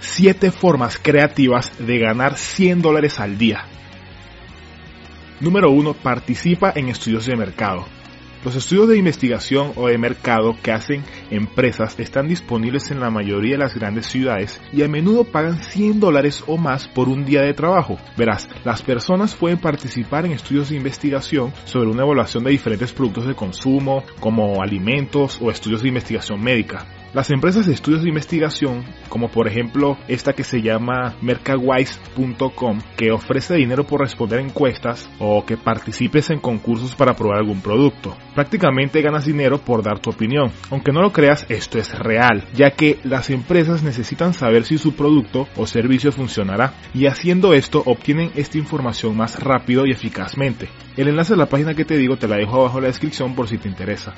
7 formas creativas de ganar 100 dólares al día. Número 1. Participa en estudios de mercado. Los estudios de investigación o de mercado que hacen empresas están disponibles en la mayoría de las grandes ciudades y a menudo pagan 100 dólares o más por un día de trabajo. Verás, las personas pueden participar en estudios de investigación sobre una evaluación de diferentes productos de consumo, como alimentos o estudios de investigación médica. Las empresas de estudios de investigación, como por ejemplo esta que se llama Mercawise.com, que ofrece dinero por responder encuestas o que participes en concursos para probar algún producto. Prácticamente ganas dinero por dar tu opinión. Aunque no lo creas, esto es real, ya que las empresas necesitan saber si su producto o servicio funcionará, y haciendo esto obtienen esta información más rápido y eficazmente. El enlace a la página que te digo te la dejo abajo en la descripción por si te interesa.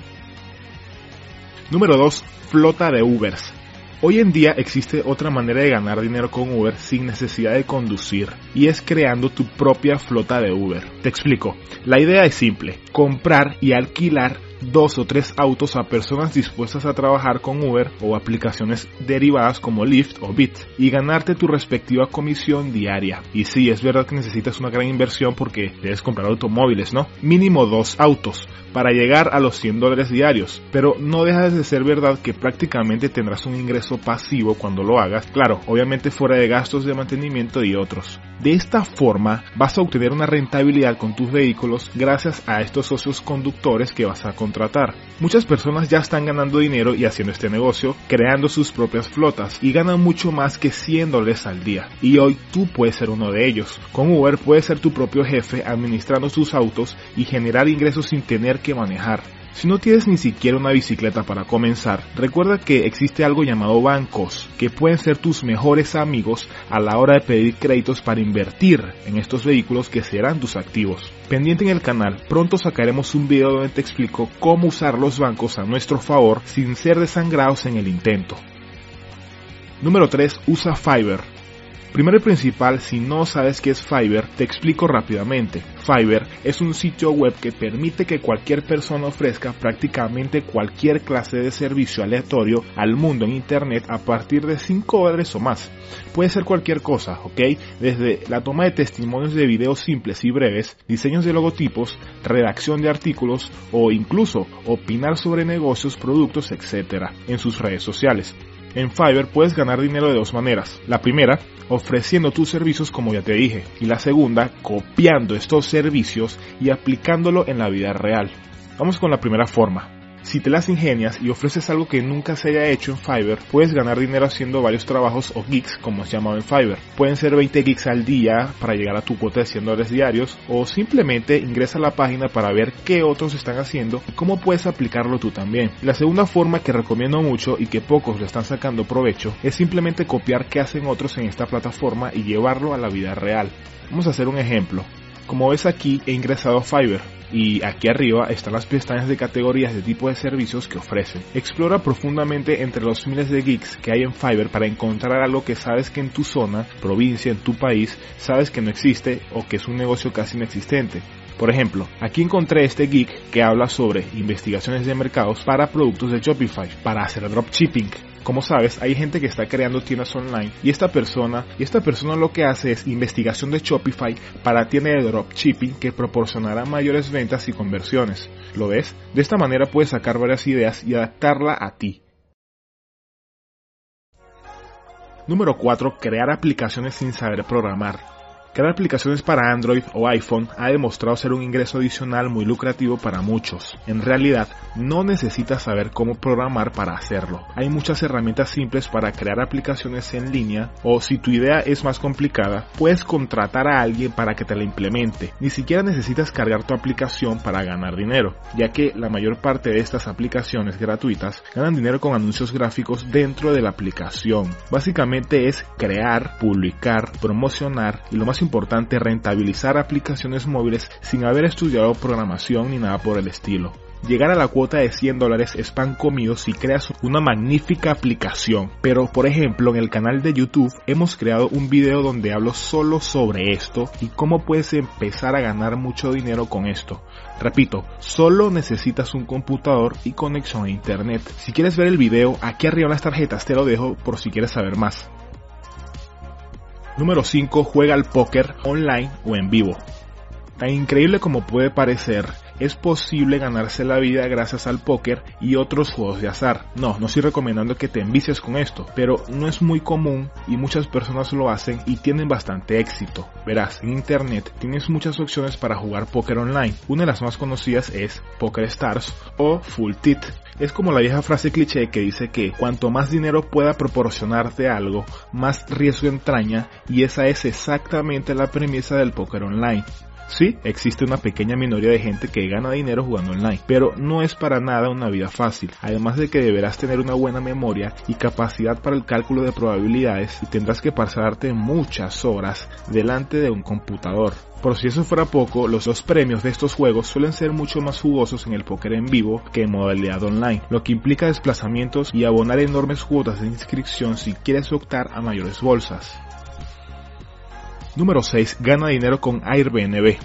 Número 2. Flota de Ubers. Hoy en día existe otra manera de ganar dinero con Uber sin necesidad de conducir y es creando tu propia flota de Uber. Te explico. La idea es simple. Comprar y alquilar dos o tres autos a personas dispuestas a trabajar con Uber o aplicaciones derivadas como Lyft o Bit y ganarte tu respectiva comisión diaria. Y sí, es verdad que necesitas una gran inversión porque debes comprar automóviles, ¿no? Mínimo dos autos para llegar a los 100 dólares diarios, pero no deja de ser verdad que prácticamente tendrás un ingreso pasivo cuando lo hagas, claro, obviamente fuera de gastos de mantenimiento y otros. De esta forma vas a obtener una rentabilidad con tus vehículos gracias a estos socios conductores que vas a contratar. Muchas personas ya están ganando dinero y haciendo este negocio, creando sus propias flotas y ganan mucho más que 100 dólares al día. Y hoy tú puedes ser uno de ellos. Con Uber puedes ser tu propio jefe administrando sus autos y generar ingresos sin tener que manejar. Si no tienes ni siquiera una bicicleta para comenzar, recuerda que existe algo llamado bancos, que pueden ser tus mejores amigos a la hora de pedir créditos para invertir en estos vehículos que serán tus activos. Pendiente en el canal, pronto sacaremos un video donde te explico cómo usar los bancos a nuestro favor sin ser desangrados en el intento. Número 3. Usa Fiverr. Primero y principal, si no sabes qué es Fiverr, te explico rápidamente. Fiverr es un sitio web que permite que cualquier persona ofrezca prácticamente cualquier clase de servicio aleatorio al mundo en Internet a partir de 5 dólares o más. Puede ser cualquier cosa, ¿ok? Desde la toma de testimonios de videos simples y breves, diseños de logotipos, redacción de artículos o incluso opinar sobre negocios, productos, etc. en sus redes sociales. En Fiverr puedes ganar dinero de dos maneras. La primera, ofreciendo tus servicios como ya te dije. Y la segunda, copiando estos servicios y aplicándolo en la vida real. Vamos con la primera forma. Si te las ingenias y ofreces algo que nunca se haya hecho en Fiverr, puedes ganar dinero haciendo varios trabajos o gigs, como es llamado en Fiverr. Pueden ser 20 gigs al día para llegar a tu cuota de 100 dólares diarios, o simplemente ingresa a la página para ver qué otros están haciendo y cómo puedes aplicarlo tú también. La segunda forma que recomiendo mucho y que pocos le están sacando provecho es simplemente copiar qué hacen otros en esta plataforma y llevarlo a la vida real. Vamos a hacer un ejemplo. Como ves aquí he ingresado a Fiverr y aquí arriba están las pestañas de categorías de tipo de servicios que ofrecen. Explora profundamente entre los miles de geeks que hay en Fiverr para encontrar algo que sabes que en tu zona, provincia, en tu país, sabes que no existe o que es un negocio casi inexistente. Por ejemplo, aquí encontré este geek que habla sobre investigaciones de mercados para productos de Shopify, para hacer dropshipping, como sabes, hay gente que está creando tiendas online y esta persona, y esta persona lo que hace es investigación de Shopify para tienda de dropshipping que proporcionará mayores ventas y conversiones. ¿Lo ves? De esta manera puedes sacar varias ideas y adaptarla a ti. Número 4. Crear aplicaciones sin saber programar. Crear aplicaciones para Android o iPhone ha demostrado ser un ingreso adicional muy lucrativo para muchos. En realidad, no necesitas saber cómo programar para hacerlo. Hay muchas herramientas simples para crear aplicaciones en línea o si tu idea es más complicada, puedes contratar a alguien para que te la implemente. Ni siquiera necesitas cargar tu aplicación para ganar dinero, ya que la mayor parte de estas aplicaciones gratuitas ganan dinero con anuncios gráficos dentro de la aplicación. Básicamente es crear, publicar, promocionar y lo más importante rentabilizar aplicaciones móviles sin haber estudiado programación ni nada por el estilo. Llegar a la cuota de 100 dólares es pan comido si creas una magnífica aplicación. Pero por ejemplo en el canal de YouTube hemos creado un video donde hablo solo sobre esto y cómo puedes empezar a ganar mucho dinero con esto. Repito, solo necesitas un computador y conexión a internet. Si quieres ver el video, aquí arriba en las tarjetas te lo dejo por si quieres saber más. Número 5. Juega al póker online o en vivo. Tan increíble como puede parecer, es posible ganarse la vida gracias al póker y otros juegos de azar. No, no estoy recomendando que te envicies con esto, pero no es muy común y muchas personas lo hacen y tienen bastante éxito. Verás, en internet tienes muchas opciones para jugar póker online. Una de las más conocidas es Poker Stars o Full Tit. Es como la vieja frase cliché que dice que cuanto más dinero pueda proporcionarte algo, más riesgo entraña y esa es exactamente la premisa del póker online. Sí, existe una pequeña minoría de gente que gana dinero jugando online, pero no es para nada una vida fácil, además de que deberás tener una buena memoria y capacidad para el cálculo de probabilidades y tendrás que pasarte muchas horas delante de un computador. Por si eso fuera poco, los dos premios de estos juegos suelen ser mucho más jugosos en el póker en vivo que en modalidad online, lo que implica desplazamientos y abonar enormes cuotas de inscripción si quieres optar a mayores bolsas. Número 6. Gana dinero con Airbnb.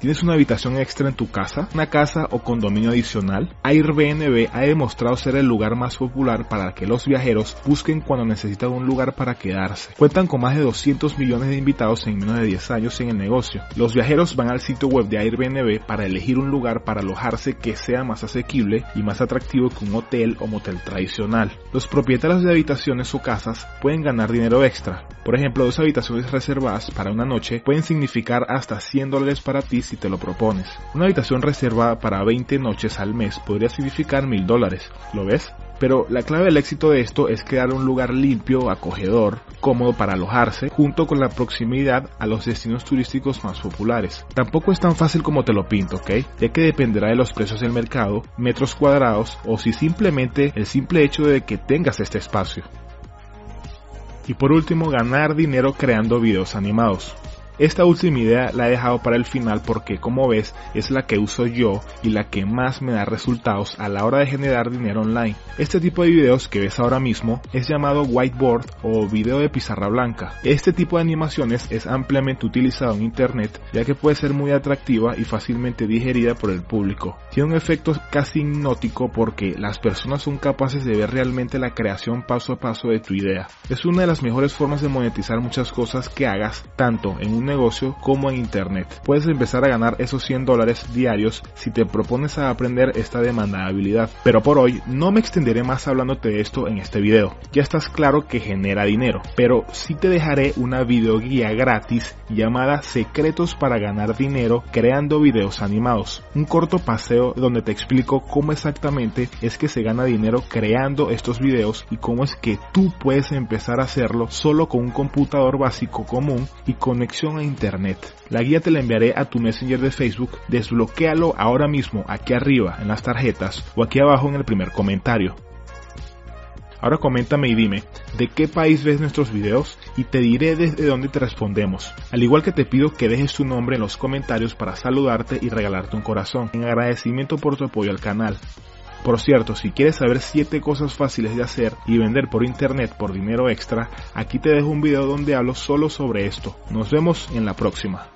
¿Tienes una habitación extra en tu casa? ¿Una casa o condominio adicional? Airbnb ha demostrado ser el lugar más popular para que los viajeros busquen cuando necesitan un lugar para quedarse. Cuentan con más de 200 millones de invitados en menos de 10 años en el negocio. Los viajeros van al sitio web de Airbnb para elegir un lugar para alojarse que sea más asequible y más atractivo que un hotel o motel tradicional. Los propietarios de habitaciones o casas pueden ganar dinero extra. Por ejemplo, dos habitaciones reservadas para una noche pueden significar hasta 100 dólares para ti si te lo propones. Una habitación reservada para 20 noches al mes podría significar mil dólares, ¿lo ves? Pero la clave del éxito de esto es crear un lugar limpio, acogedor, cómodo para alojarse, junto con la proximidad a los destinos turísticos más populares. Tampoco es tan fácil como te lo pinto, ¿ok? Ya que dependerá de los precios del mercado, metros cuadrados o si simplemente el simple hecho de que tengas este espacio. Y por último, ganar dinero creando videos animados. Esta última idea la he dejado para el final porque como ves es la que uso yo y la que más me da resultados a la hora de generar dinero online. Este tipo de videos que ves ahora mismo es llamado whiteboard o video de pizarra blanca. Este tipo de animaciones es ampliamente utilizado en internet ya que puede ser muy atractiva y fácilmente digerida por el público. Tiene un efecto casi hipnótico porque las personas son capaces de ver realmente la creación paso a paso de tu idea. Es una de las mejores formas de monetizar muchas cosas que hagas tanto en un negocio como en internet. Puedes empezar a ganar esos 100 dólares diarios si te propones a aprender esta demandada habilidad. Pero por hoy no me extenderé más hablándote de esto en este video. Ya estás claro que genera dinero, pero sí te dejaré una video guía gratis llamada Secretos para ganar dinero creando videos animados. Un corto paseo donde te explico cómo exactamente es que se gana dinero creando estos videos y cómo es que tú puedes empezar a hacerlo solo con un computador básico común y conexión internet. La guía te la enviaré a tu Messenger de Facebook, desbloquéalo ahora mismo aquí arriba en las tarjetas o aquí abajo en el primer comentario. Ahora coméntame y dime, ¿de qué país ves nuestros videos? Y te diré desde dónde te respondemos. Al igual que te pido que dejes tu nombre en los comentarios para saludarte y regalarte un corazón, en agradecimiento por tu apoyo al canal. Por cierto, si quieres saber 7 cosas fáciles de hacer y vender por internet por dinero extra, aquí te dejo un video donde hablo solo sobre esto. Nos vemos en la próxima.